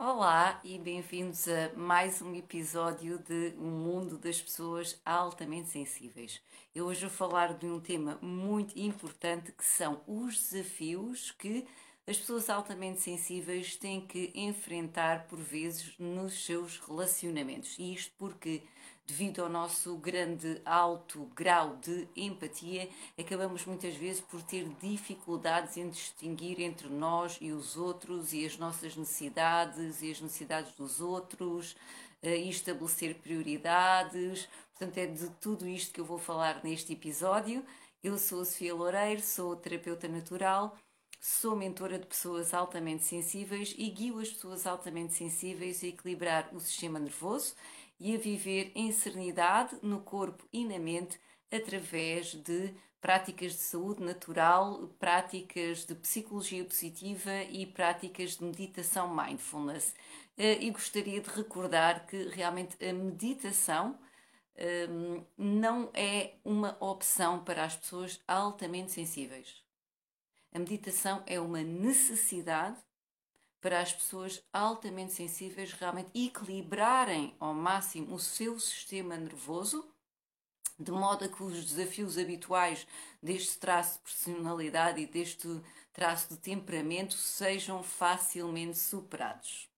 Olá e bem-vindos a mais um episódio de O Mundo das Pessoas Altamente Sensíveis. Eu hoje vou falar de um tema muito importante que são os desafios que as pessoas altamente sensíveis têm que enfrentar por vezes nos seus relacionamentos. E isto porque devido ao nosso grande alto grau de empatia, acabamos muitas vezes por ter dificuldades em distinguir entre nós e os outros e as nossas necessidades e as necessidades dos outros eh, e estabelecer prioridades. Portanto, é de tudo isto que eu vou falar neste episódio. Eu sou a Sofia Loureiro, sou terapeuta natural. Sou mentora de pessoas altamente sensíveis e guio as pessoas altamente sensíveis a equilibrar o sistema nervoso e a viver em serenidade no corpo e na mente através de práticas de saúde natural, práticas de psicologia positiva e práticas de meditação mindfulness. Eh, e gostaria de recordar que realmente a meditação ehm, não é uma opção para as pessoas altamente sensíveis. A meditação é uma necessidade para as pessoas altamente sensíveis realmente equilibrarem ao máximo o seu sistema nervoso, de modo a que os desafios habituais deste traço de personalidade e deste traço de temperamento sejam facilmente superados.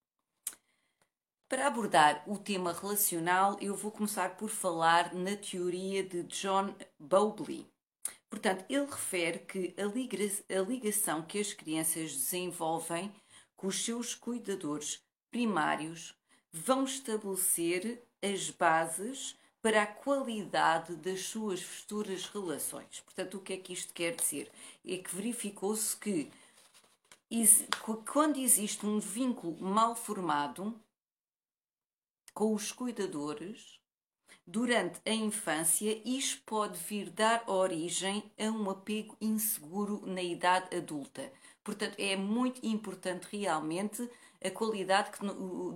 Para abordar o tema relacional, eu vou começar por falar na teoria de John Bowlby. Portanto, ele refere que a ligação que as crianças desenvolvem que os seus cuidadores primários vão estabelecer as bases para a qualidade das suas futuras relações. Portanto, o que é que isto quer dizer? É que verificou-se que quando existe um vínculo mal formado com os cuidadores, durante a infância, isto pode vir dar origem a um apego inseguro na idade adulta. Portanto, é muito importante realmente a qualidade que,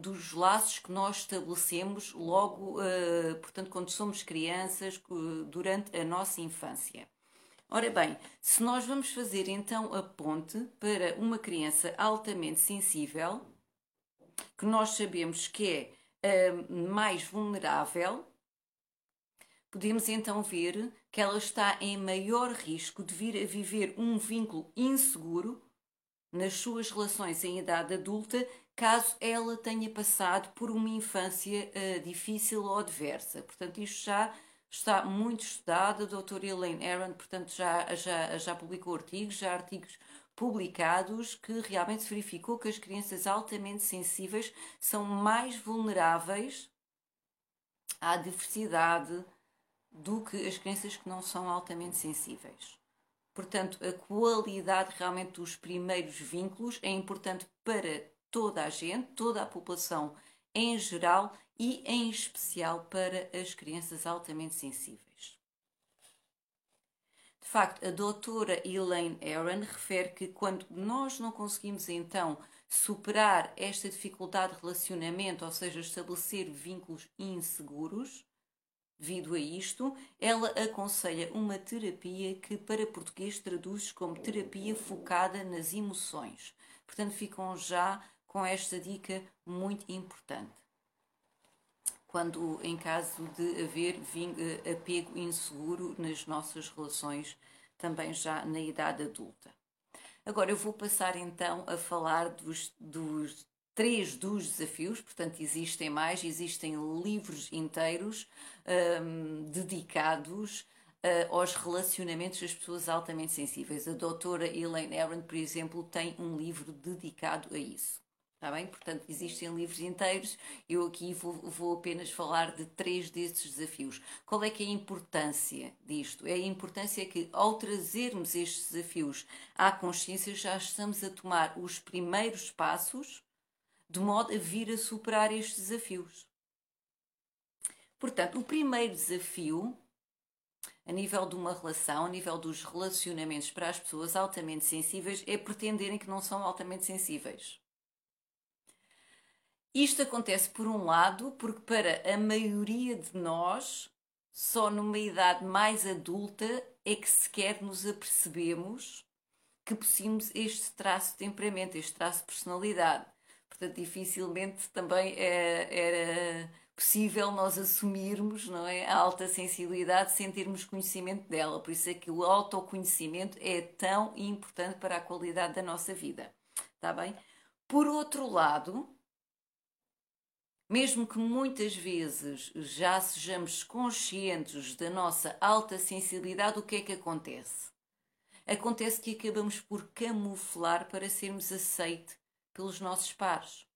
dos laços que nós estabelecemos logo, uh, portanto, quando somos crianças, uh, durante a nossa infância. Ora bem, se nós vamos fazer então a ponte para uma criança altamente sensível, que nós sabemos que é uh, mais vulnerável, podemos então ver que ela está em maior risco de vir a viver um vínculo inseguro nas suas relações em idade adulta, caso ela tenha passado por uma infância uh, difícil ou adversa. Portanto, isto já está muito estudado. A doutora Elaine Aron, portanto, já, já, já publicou artigos, já artigos publicados que realmente se verificou que as crianças altamente sensíveis são mais vulneráveis à diversidade do que as crianças que não são altamente sensíveis. Portanto, a qualidade realmente dos primeiros vínculos é importante para toda a gente, toda a população em geral e em especial para as crianças altamente sensíveis. De facto, a doutora Elaine Aaron refere que quando nós não conseguimos então superar esta dificuldade de relacionamento, ou seja, estabelecer vínculos inseguros, Devido a isto, ela aconselha uma terapia que para português traduz como terapia focada nas emoções. Portanto, ficam já com esta dica muito importante. Quando em caso de haver eh, apego inseguro nas nossas relações, também já na idade adulta. Agora eu vou passar então a falar dos, dos três dos desafios, portanto, existem mais, existem livros inteiros um, dedicados uh, aos relacionamentos das pessoas altamente sensíveis. A doutora Elaine Aron, por exemplo, tem um livro dedicado a isso. Está bem? Portanto, existem livros inteiros. Eu aqui vou, vou, apenas falar de três desses desafios. Qual é que é a importância disto? É a importância que, ao trazermos estes desafios à consciência, já estamos a tomar os primeiros passos de modo a vir a superar estes desafios. Portanto, o primeiro desafio a nível de uma relação, a nível dos relacionamentos para as pessoas altamente sensíveis, é pretenderem que não são altamente sensíveis. Isto acontece, por um lado, porque para a maioria de nós, só numa idade mais adulta é que sequer nos apercebemos que possuímos este traço de temperamento, este traço de personalidade. Portanto, dificilmente também é, era possível nós assumirmos não é, a alta sensibilidade sem termos conhecimento dela. Por isso é que o autoconhecimento é tão importante para a qualidade da nossa vida. Está bem? Por outro lado, mesmo que muitas vezes já sejamos conscientes da nossa alta sensibilidade, o que é que acontece? Acontece que acabamos por camuflar para sermos aceites pelos nossos pares.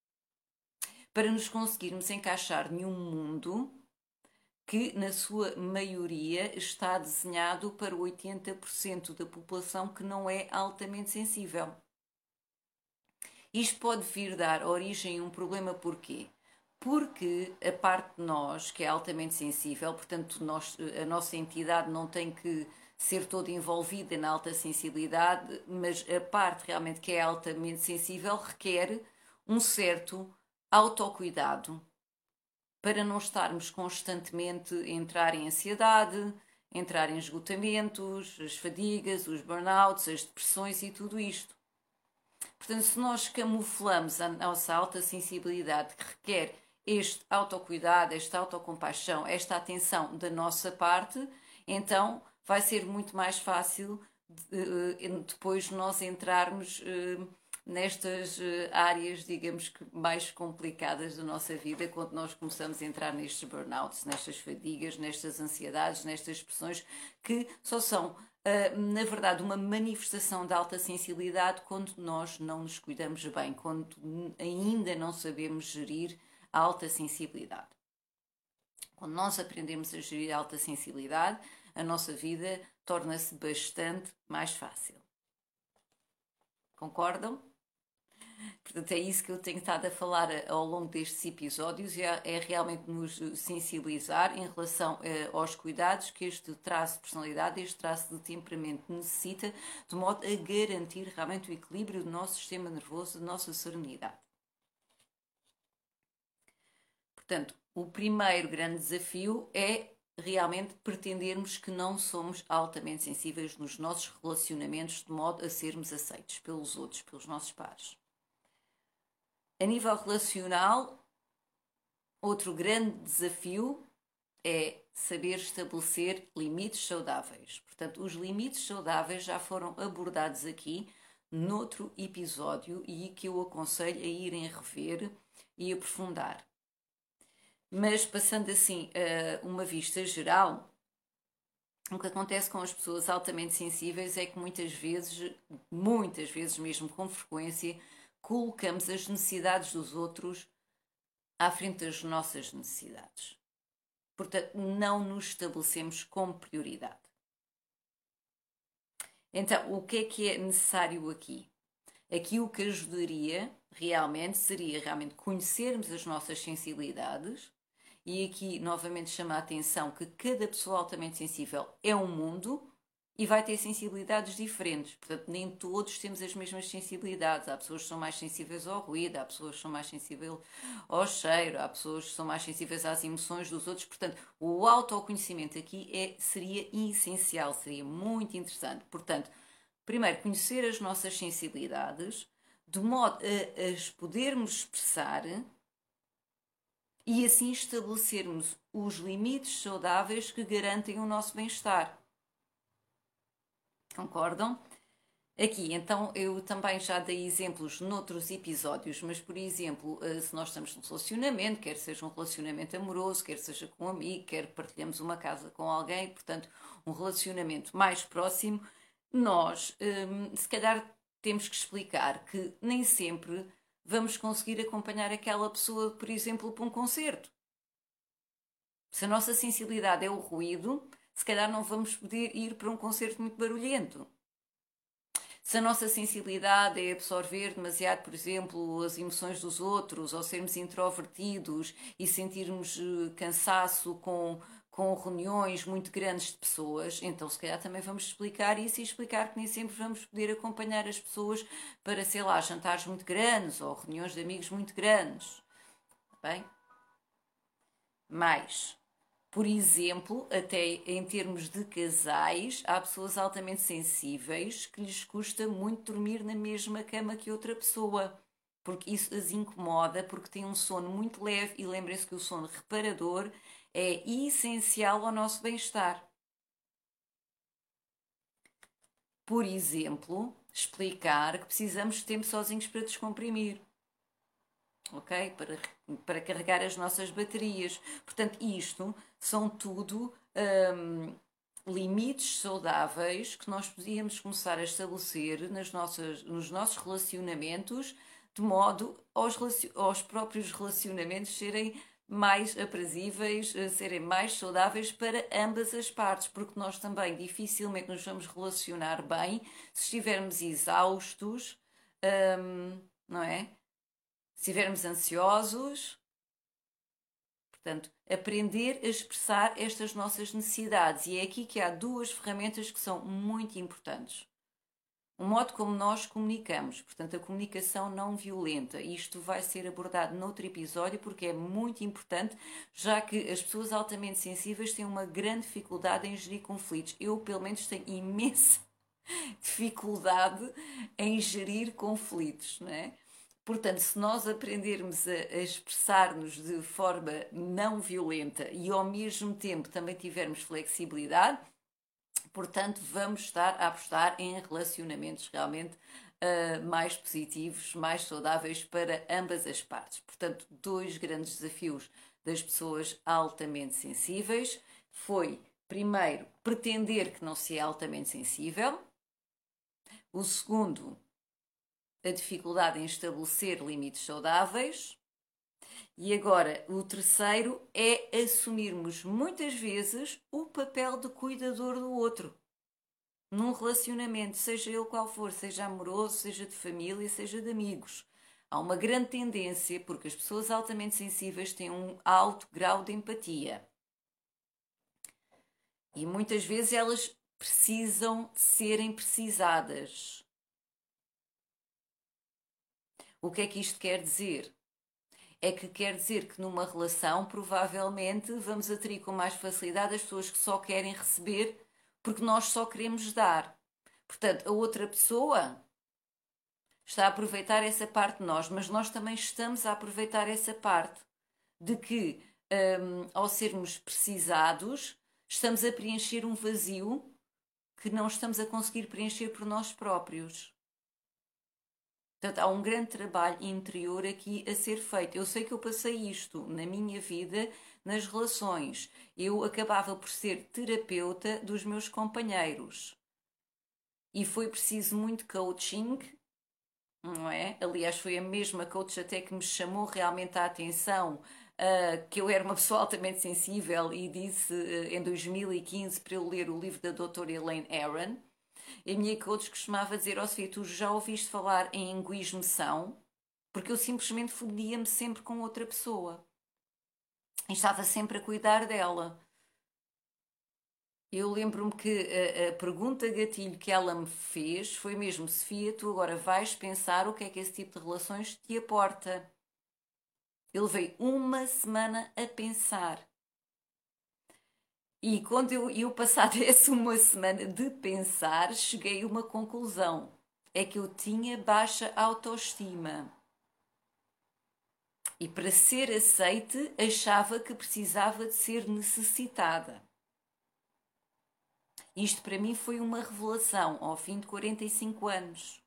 Para nos conseguirmos encaixar em um mundo que, na sua maioria, está desenhado para 80% da população que não é altamente sensível. Isto pode vir dar origem a um problema porquê? Porque a parte de nós, que é altamente sensível, portanto, nós, a nossa entidade não tem que ser toda envolvida na alta sensibilidade, mas a parte realmente que é altamente sensível requer um certo autocuidado para não estarmos constantemente a entrar em ansiedade, entrar em esgotamentos, as fadigas, os burnouts, as depressões e tudo isto. Portanto, se nós camuflamos a nossa alta sensibilidade que requer este autocuidado, esta autocompaixão, esta atenção da nossa parte, então vai ser muito mais fácil eh, depois nós entrarmos eh, nestas eh, áreas, digamos que mais complicadas da nossa vida, quando nós começamos a entrar nestes burnouts, nestas fadigas, nestas ansiedades, nestas expressões que só são, na verdade, uma manifestação de alta sensibilidade quando nós não nos cuidamos bem, quando ainda não sabemos gerir a alta sensibilidade. Quando nós aprendemos a gerir a alta sensibilidade, a nossa vida torna-se bastante mais fácil. Concordam? Portanto, é isso que eu tenho estado a falar eh, ao longo destes episódios e é, é realmente nos sensibilizar em relação eh, aos cuidados que este traço de personalidade, este traço de temperamento necessita, de modo a garantir realmente o equilíbrio do nosso sistema nervoso, da nossa serenidade. Portanto, o primeiro grande desafio é realmente pretendermos que não somos altamente sensíveis nos nossos relacionamentos de modo a sermos aceitos pelos outros, pelos nossos pares. A nível relacional, outro grande desafio é saber estabelecer limites saudáveis. Portanto, os limites saudáveis já foram abordados aqui noutro episódio e que eu aconselho a irem rever e aprofundar. Mas passando assim a uma vista geral, o que acontece com as pessoas altamente sensíveis é que muitas vezes, muitas vezes mesmo com frequência, colocamos as necessidades dos outros à frente das nossas necessidades. Portanto, não nos estabelecemos como prioridade. Então, o que é que é necessário aqui? Aqui o que ajudaria realmente seria realmente conhecermos as nossas sensibilidades, e aqui novamente chama a atenção que cada pessoa altamente sensível é um mundo e vai ter sensibilidades diferentes. Portanto, nem todos temos as mesmas sensibilidades. Há pessoas que são mais sensíveis ao ruído, há pessoas que são mais sensíveis ao cheiro, há pessoas que são mais sensíveis às emoções dos outros. Portanto, o autoconhecimento aqui é, seria essencial, seria muito interessante. Portanto, primeiro, conhecer as nossas sensibilidades, de modo a as podermos expressar e assim estabelecermos os limites saudáveis que garantem o nosso bem-estar. Concordam? Aqui, então, eu também já dei exemplos noutros episódios, mas, por exemplo, eh, se nós estamos num relacionamento, quer seja um relacionamento amoroso, quer seja com um amigo, quer partilhamos uma casa com alguém, portanto, um relacionamento mais próximo, nós, hum, se calhar, temos que explicar que nem sempre vamos conseguir acompanhar aquela pessoa, por exemplo, para um concerto. Se a nossa sensibilidade é o ruído, se calhar não vamos poder ir para um concerto muito barulhento. Se a nossa sensibilidade é absorver demasiado, por exemplo, as emoções dos outros, ou sermos introvertidos e sentirmos eh, cansaço com, com reuniões muito grandes de pessoas, então se calhar também vamos explicar isso e explicar que nem sempre vamos poder acompanhar as pessoas para, sei lá, jantares muito grandes ou reuniões de amigos muito grandes. Bem? Mais. Por exemplo, até em termos de casais, há pessoas altamente sensíveis que lhes custa muito dormir na mesma cama que outra pessoa, porque isso as incomoda, porque têm um sono muito leve e lembrem-se que o sono reparador é essencial ao nosso bem-estar. Por exemplo, explicar que precisamos de tempo sozinhos para descomprimir ok? Para, para carregar as nossas baterias. Portanto, isto são tudo um, limites saudáveis que nós podíamos começar a estabelecer nas nossas, nos nossos relacionamentos, de modo aos, aos próprios relacionamentos serem mais aprazíveis, serem mais saudáveis para ambas as partes, porque nós também dificilmente nos vamos relacionar bem se estivermos exaustos, um, não é? Se estivermos ansiosos, portanto, aprender a expressar estas nossas necessidades. E é aqui que há duas ferramentas que são muito importantes. O modo como nós comunicamos, portanto, a comunicação não violenta. Isto vai ser abordado noutro episódio porque é muito importante, já que as pessoas altamente sensíveis têm uma grande dificuldade em gerir conflitos. Eu, pelo menos, tenho imensa dificuldade em gerir conflitos, não é? Portanto, se nós aprendermos a, expressar-nos de forma não violenta e ao mesmo tempo também tivermos flexibilidade, portanto, vamos estar a apostar em relacionamentos realmente uh, mais positivos, mais saudáveis para ambas as partes. Portanto, dois grandes desafios das pessoas altamente sensíveis foi, primeiro, pretender que não se é altamente sensível. O segundo, a dificuldade em estabelecer limites saudáveis. E agora, o terceiro é assumirmos muitas vezes o papel de cuidador do outro. Num relacionamento, seja ele qual for, seja amoroso, seja de família, seja de amigos. Há uma grande tendência, porque as pessoas altamente sensíveis têm um alto grau de empatia. E muitas vezes elas precisam serem precisadas. O que é que isto quer dizer? É que quer dizer que numa relação, provavelmente, vamos atrair com mais facilidade as pessoas que só querem receber porque nós só queremos dar. Portanto, a outra pessoa está a aproveitar essa parte de nós, mas nós também estamos a aproveitar essa parte de que, um, ao sermos precisados, estamos a preencher um vazio que não estamos a conseguir preencher por nós próprios. Portanto, há um grande trabalho interior aqui a ser feito. Eu sei que eu passei isto na minha vida, nas relações. Eu acabava por ser terapeuta dos meus companheiros. E foi preciso muito coaching, não é? Aliás, foi a mesma coach até que me chamou realmente a atenção uh, que eu era uma pessoa altamente sensível e disse uh, em 2015 para eu ler o livro da doutora Elaine Aron a minha coach costumava dizer, ó oh, Sofia, tu já ouviste falar em enguismeção? Porque eu simplesmente fundia-me sempre com outra pessoa. E estava sempre a cuidar dela. Eu lembro-me que a, a, pergunta gatilho que ela me fez foi mesmo: Sofia, tu agora vais pensar o que é que esse tipo de relações te aporta. Ele veio uma semana a pensar. E quando eu, eu passar essa uma semana de pensar, cheguei a uma conclusão. É que eu tinha baixa autoestima. E para ser aceite, achava que precisava de ser necessitada. Isto para mim foi uma revelação ao fim de 45 anos.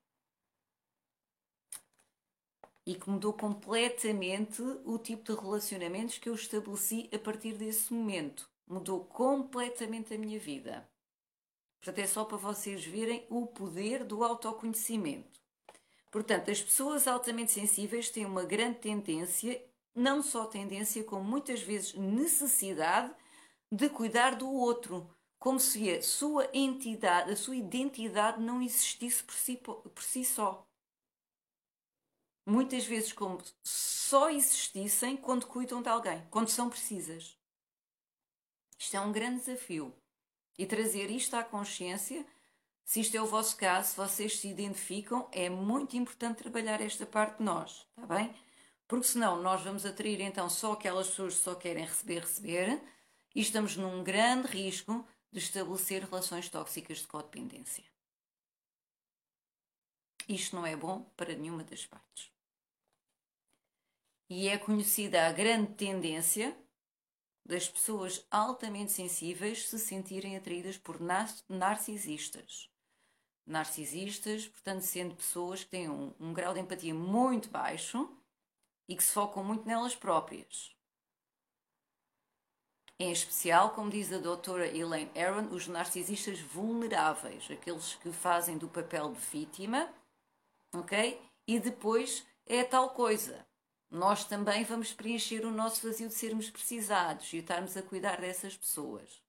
E que mudou completamente o tipo de relacionamentos que eu estabeleci a partir desse momento mudou completamente a minha vida. Portanto, é só para vocês verem o poder do autoconhecimento. Portanto, as pessoas altamente sensíveis têm uma grande tendência, não só tendência, como muitas vezes necessidade de cuidar do outro, como se a sua entidade, a sua identidade não existisse por si, por si só. Muitas vezes como só existissem quando cuidam de alguém, quando são precisas. Isto é um grande desafio. E trazer isto à consciência, se isto é o vosso caso, se vocês se identificam, é muito importante trabalhar esta parte de nós, está bem? Porque senão nós vamos atrair então só aquelas pessoas que só querem receber, receber, e estamos num grande risco de estabelecer relações tóxicas de codependência. Isto não é bom para nenhuma das partes. E é conhecida a grande tendência das pessoas altamente sensíveis se sentirem atraídas por narcisistas. Narcisistas, portanto, sendo pessoas que têm um, um grau de empatia muito baixo e que se focam muito nelas próprias. Em especial, como diz a doutora Elaine Aron, os narcisistas vulneráveis, aqueles que fazem do papel de vítima, ok? E depois é tal coisa. Nós também vamos preencher o nosso vazio de sermos precisados e estarmos a cuidar dessas pessoas.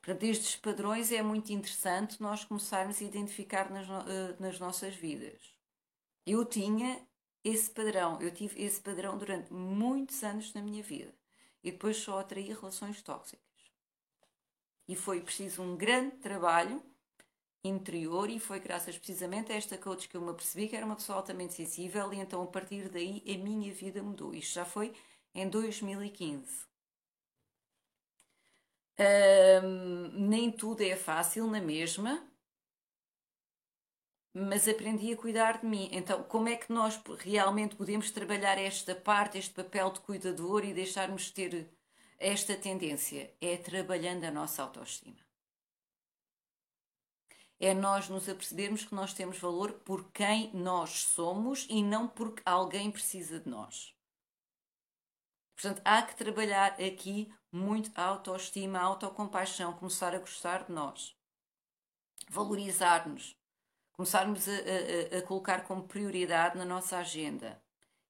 Portanto, estes padrões é muito interessante nós começarmos a identificar nas, eh, nas nossas vidas. Eu tinha esse padrão, eu tive esse padrão durante muitos anos na minha vida e depois só atraí relações tóxicas. E foi preciso um grande trabalho interior e foi graças precisamente a esta coach que eu me apercebi que era uma pessoa altamente sensível e então a partir daí a minha vida mudou. Isto já foi em 2015. Um, nem tudo é fácil na mesma, mas aprendi a cuidar de mim. Então, como é que nós realmente podemos trabalhar esta parte, este papel de cuidador e deixarmos ter esta tendência? É trabalhando a nossa autoestima. É nós nos apercebermos que nós temos valor por quem nós somos e não porque alguém precisa de nós. Portanto, há que trabalhar aqui muito a autoestima, a autocompaixão, começar a gostar de nós, valorizar-nos começarmos a, a, a, colocar como prioridade na nossa agenda.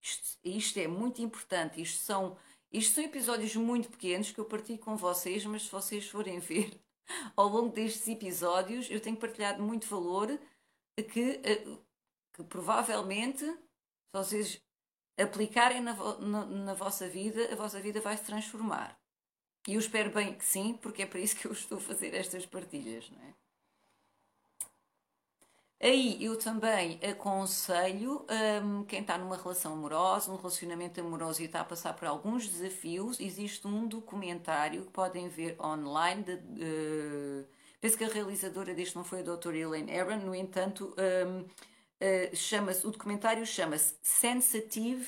Isto, isto, é muito importante. Isto são, isto são episódios muito pequenos que eu partilho com vocês, mas se vocês forem ver ao longo destes episódios, eu tenho partilhado muito valor que, eh, que provavelmente, se vocês aplicarem na, na, na vossa vida, a vossa vida vai se transformar. E eu espero bem que sim, porque é para isso que eu estou a fazer estas partilhas, não é? Aí eu também aconselho um, quem está numa relação amorosa, um relacionamento amoroso e está a passar por alguns desafios, existe um documentário que podem ver online. De, uh, penso que a realizadora deste não foi a doutora Elaine Aaron, no entanto, um, uh, chama-se, o documentário chama-se Sensitive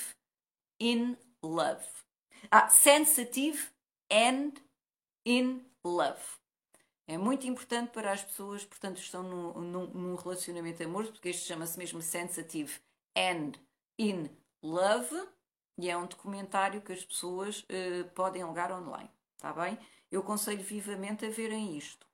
in Love. Ah, Sensitive and in Love. É muito importante para as pessoas, portanto, estão num, num relacionamento amoroso, porque este chama-se mesmo Sensitive and in Love, e é um documentário que as pessoas uh, podem alugar online, está bem? Eu aconselho vivamente a verem isto.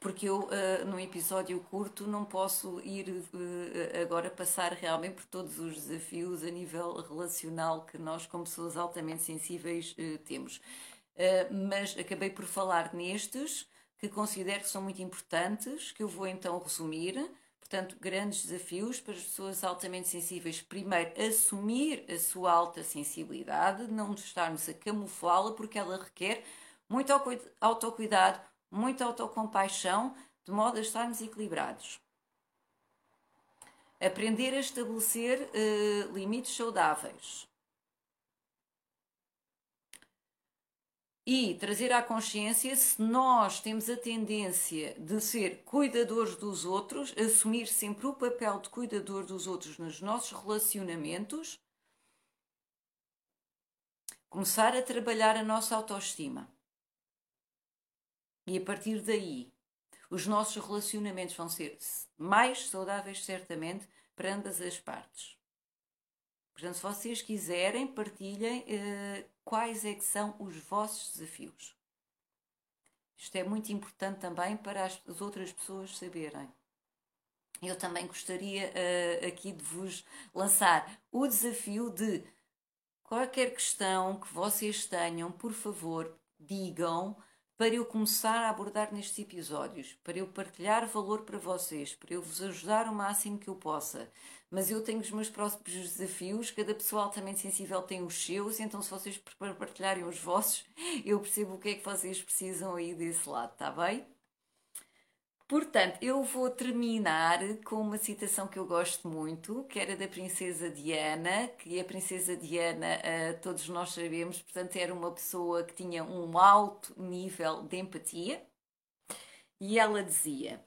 Porque eu, uh, num episódio curto, não posso ir uh, agora passar realmente por todos os desafios a nível relacional que nós, como pessoas altamente sensíveis, temos. Eh, mas acabei por falar nestes que considero que são muito importantes, que eu vou então resumir. Portanto, grandes desafios para as pessoas altamente sensíveis. Primeiro, assumir a sua alta sensibilidade, não estarmos a camuflá-la, porque ela requer muito autocuidado, muita autocompaixão, de modo a estarmos equilibrados. Aprender a estabelecer uh, limites saudáveis. E trazer à consciência se nós temos a tendência de ser cuidadores dos outros, assumir sempre o papel de cuidador dos outros nos nossos relacionamentos, começar a trabalhar a nossa autoestima. E a partir daí, os nossos relacionamentos vão ser mais saudáveis, certamente, para ambas as partes. Portanto, se vocês quiserem, partilhem uh, quais é que são os vossos desafios. Isto é muito importante também para as, as outras pessoas saberem. Eu também gostaria uh, aqui de vos lançar o desafio de qualquer questão que vocês tenham, por favor, digam para eu começar a abordar nestes episódios, para eu partilhar valor para vocês, para eu vos ajudar o máximo que eu possa. Mas eu tenho os meus próprios desafios, cada pessoa altamente sensível tem os seus, então se vocês partilharem os vossos, eu percebo o que é que vocês precisam aí desse lado, está bem? Portanto, eu vou terminar com uma citação que eu gosto muito, que era da Princesa Diana, que a Princesa Diana, uh, todos nós sabemos, portanto, era uma pessoa que tinha um alto nível de empatia, e ela dizia: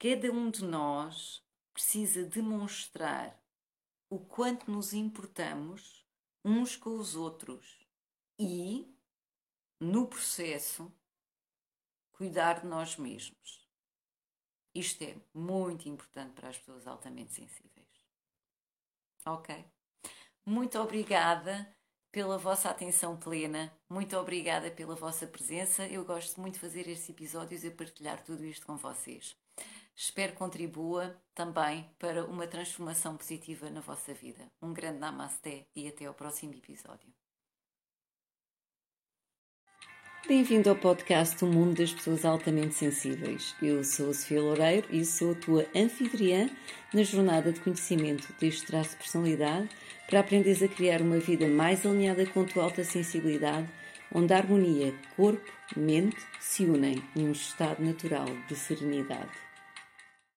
Cada um de nós precisa demonstrar o quanto nos importamos uns com os outros e, no processo, cuidar de nós mesmos. Isto é muito importante para as pessoas altamente sensíveis. Ok? Muito obrigada pela vossa atenção plena, muito obrigada pela vossa presença. Eu gosto muito de fazer estes episódios e partilhar tudo isto com vocês. Espero contribua também para uma transformação positiva na vossa vida. Um grande namasté e até ao próximo episódio. Bem-vindo ao podcast O Mundo das Pessoas Altamente Sensíveis. Eu sou a Sofia Loureiro e sou a tua anfitriã na jornada de conhecimento deste traço de personalidade para aprenderes a criar uma vida mais alinhada com a tua alta sensibilidade, onde a harmonia corpo-mente se unem num estado natural de serenidade.